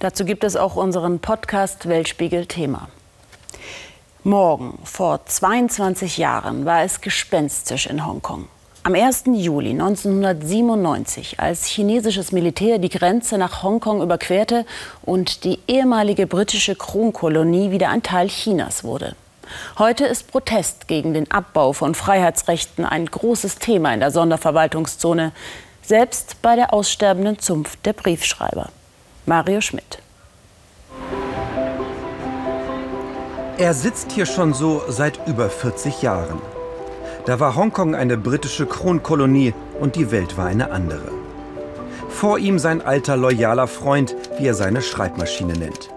Dazu gibt es auch unseren Podcast Weltspiegel Thema. Morgen vor 22 Jahren war es gespenstisch in Hongkong. Am 1. Juli 1997, als chinesisches Militär die Grenze nach Hongkong überquerte und die ehemalige britische Kronkolonie wieder ein Teil Chinas wurde. Heute ist Protest gegen den Abbau von Freiheitsrechten ein großes Thema in der Sonderverwaltungszone, selbst bei der aussterbenden Zunft der Briefschreiber. Mario Schmidt. Er sitzt hier schon so seit über 40 Jahren. Da war Hongkong eine britische Kronkolonie und die Welt war eine andere. Vor ihm sein alter loyaler Freund, wie er seine Schreibmaschine nennt.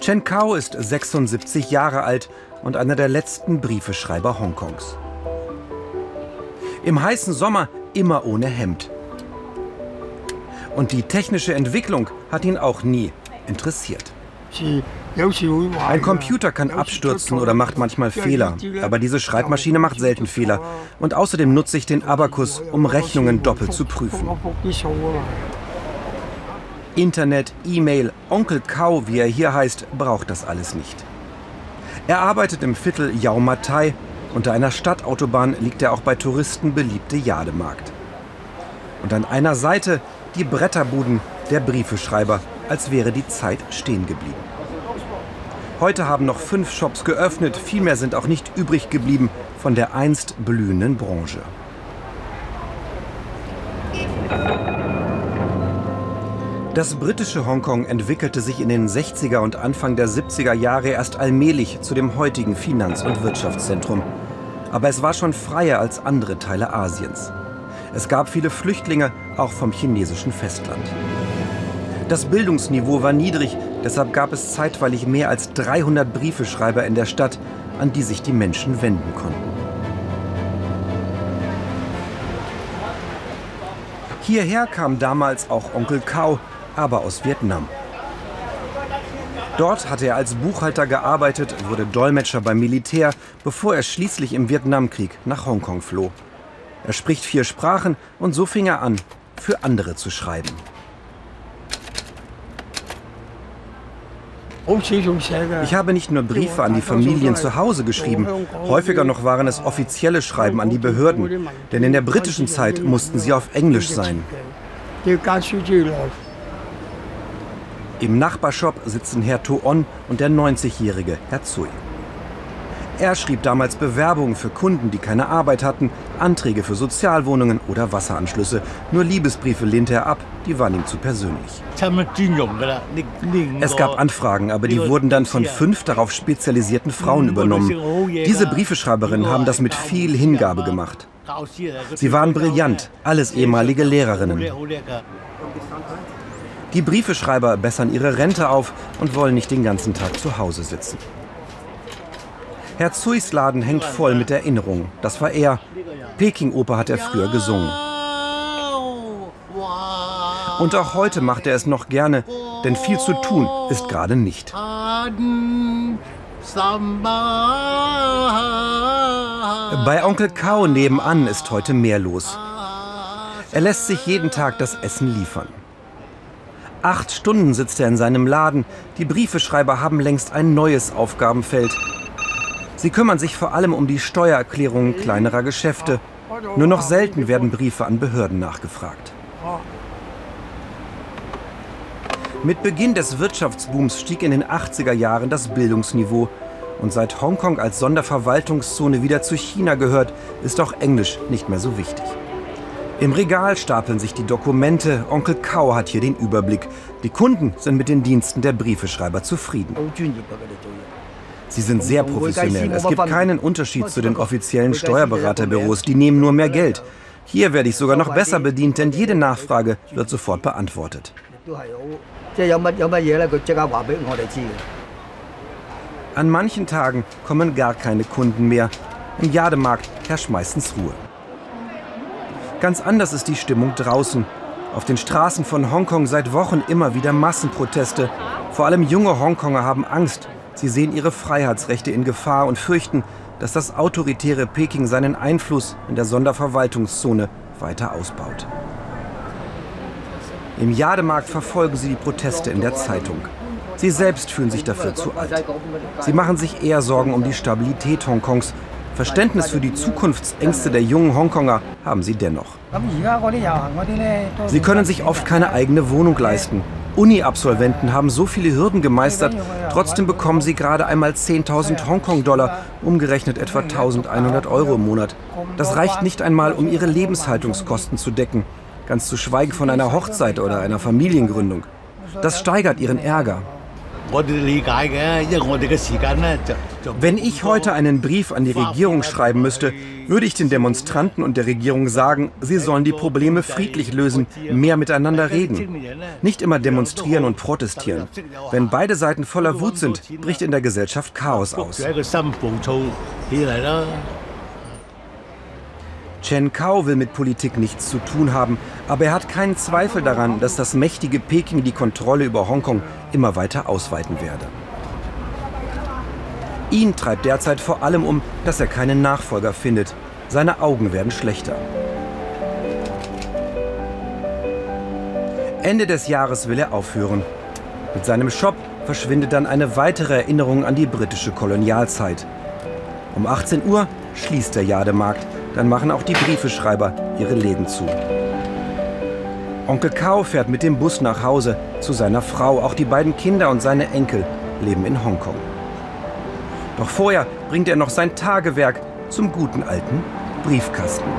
Chen Kao ist 76 Jahre alt und einer der letzten Briefeschreiber Hongkongs. Im heißen Sommer immer ohne Hemd. Und die technische Entwicklung hat ihn auch nie interessiert. Ein Computer kann abstürzen oder macht manchmal Fehler, aber diese Schreibmaschine macht selten Fehler. Und außerdem nutze ich den Abakus, um Rechnungen doppelt zu prüfen. Internet, E-Mail, Onkel Kau, wie er hier heißt, braucht das alles nicht. Er arbeitet im Viertel Yau Matai. Unter einer Stadtautobahn liegt der auch bei Touristen beliebte Jademarkt. Und an einer Seite die Bretterbuden der Briefeschreiber, als wäre die Zeit stehen geblieben. Heute haben noch fünf Shops geöffnet, viel mehr sind auch nicht übrig geblieben von der einst blühenden Branche. Das britische Hongkong entwickelte sich in den 60er und Anfang der 70er Jahre erst allmählich zu dem heutigen Finanz- und Wirtschaftszentrum. Aber es war schon freier als andere Teile Asiens. Es gab viele Flüchtlinge, auch vom chinesischen Festland. Das Bildungsniveau war niedrig, deshalb gab es zeitweilig mehr als 300 Briefeschreiber in der Stadt, an die sich die Menschen wenden konnten. Hierher kam damals auch Onkel Kao, aber aus Vietnam. Dort hatte er als Buchhalter gearbeitet, wurde Dolmetscher beim Militär, bevor er schließlich im Vietnamkrieg nach Hongkong floh. Er spricht vier Sprachen und so fing er an, für andere zu schreiben. Ich habe nicht nur Briefe an die Familien zu Hause geschrieben, häufiger noch waren es offizielle Schreiben an die Behörden, denn in der britischen Zeit mussten sie auf Englisch sein. Im Nachbarshop sitzen Herr Toon und der 90-jährige Herr Zui. Er schrieb damals Bewerbungen für Kunden, die keine Arbeit hatten, Anträge für Sozialwohnungen oder Wasseranschlüsse. Nur Liebesbriefe lehnte er ab, die waren ihm zu persönlich. Es gab Anfragen, aber die wurden dann von fünf darauf spezialisierten Frauen übernommen. Diese Briefeschreiberinnen haben das mit viel Hingabe gemacht. Sie waren brillant, alles ehemalige Lehrerinnen. Die Briefeschreiber bessern ihre Rente auf und wollen nicht den ganzen Tag zu Hause sitzen. Herr Zuis Laden hängt voll mit Erinnerungen. Das war er. Peking-Oper hat er früher gesungen. Und auch heute macht er es noch gerne, denn viel zu tun ist gerade nicht. Bei Onkel Kao nebenan ist heute mehr los. Er lässt sich jeden Tag das Essen liefern. Acht Stunden sitzt er in seinem Laden. Die Briefeschreiber haben längst ein neues Aufgabenfeld. Sie kümmern sich vor allem um die Steuererklärungen kleinerer Geschäfte. Nur noch selten werden Briefe an Behörden nachgefragt. Mit Beginn des Wirtschaftsbooms stieg in den 80er Jahren das Bildungsniveau. Und seit Hongkong als Sonderverwaltungszone wieder zu China gehört, ist auch Englisch nicht mehr so wichtig. Im Regal stapeln sich die Dokumente. Onkel Kao hat hier den Überblick. Die Kunden sind mit den Diensten der Briefeschreiber zufrieden. Sie sind sehr professionell. Es gibt keinen Unterschied zu den offiziellen Steuerberaterbüros. Die nehmen nur mehr Geld. Hier werde ich sogar noch besser bedient, denn jede Nachfrage wird sofort beantwortet. An manchen Tagen kommen gar keine Kunden mehr. Im Jademarkt herrscht meistens Ruhe. Ganz anders ist die Stimmung draußen. Auf den Straßen von Hongkong seit Wochen immer wieder Massenproteste. Vor allem junge Hongkonger haben Angst, Sie sehen ihre Freiheitsrechte in Gefahr und fürchten, dass das autoritäre Peking seinen Einfluss in der Sonderverwaltungszone weiter ausbaut. Im Jademarkt verfolgen sie die Proteste in der Zeitung. Sie selbst fühlen sich dafür zu alt. Sie machen sich eher Sorgen um die Stabilität Hongkongs. Verständnis für die Zukunftsängste der jungen Hongkonger haben sie dennoch. Sie können sich oft keine eigene Wohnung leisten. Uni-Absolventen haben so viele Hürden gemeistert, trotzdem bekommen sie gerade einmal 10.000 Hongkong-Dollar, umgerechnet etwa 1.100 Euro im Monat. Das reicht nicht einmal, um ihre Lebenshaltungskosten zu decken, ganz zu schweigen von einer Hochzeit oder einer Familiengründung. Das steigert ihren Ärger. Wenn ich heute einen Brief an die Regierung schreiben müsste, würde ich den Demonstranten und der Regierung sagen, sie sollen die Probleme friedlich lösen, mehr miteinander reden. Nicht immer demonstrieren und protestieren. Wenn beide Seiten voller Wut sind, bricht in der Gesellschaft Chaos aus. Chen Kao will mit Politik nichts zu tun haben, aber er hat keinen Zweifel daran, dass das mächtige Peking die Kontrolle über Hongkong immer weiter ausweiten werde. Ihn treibt derzeit vor allem um, dass er keinen Nachfolger findet. Seine Augen werden schlechter. Ende des Jahres will er aufhören. Mit seinem Shop verschwindet dann eine weitere Erinnerung an die britische Kolonialzeit. Um 18 Uhr schließt der Jademarkt dann machen auch die Briefeschreiber ihre Läden zu. Onkel Kao fährt mit dem Bus nach Hause zu seiner Frau. Auch die beiden Kinder und seine Enkel leben in Hongkong. Doch vorher bringt er noch sein Tagewerk zum guten alten Briefkasten.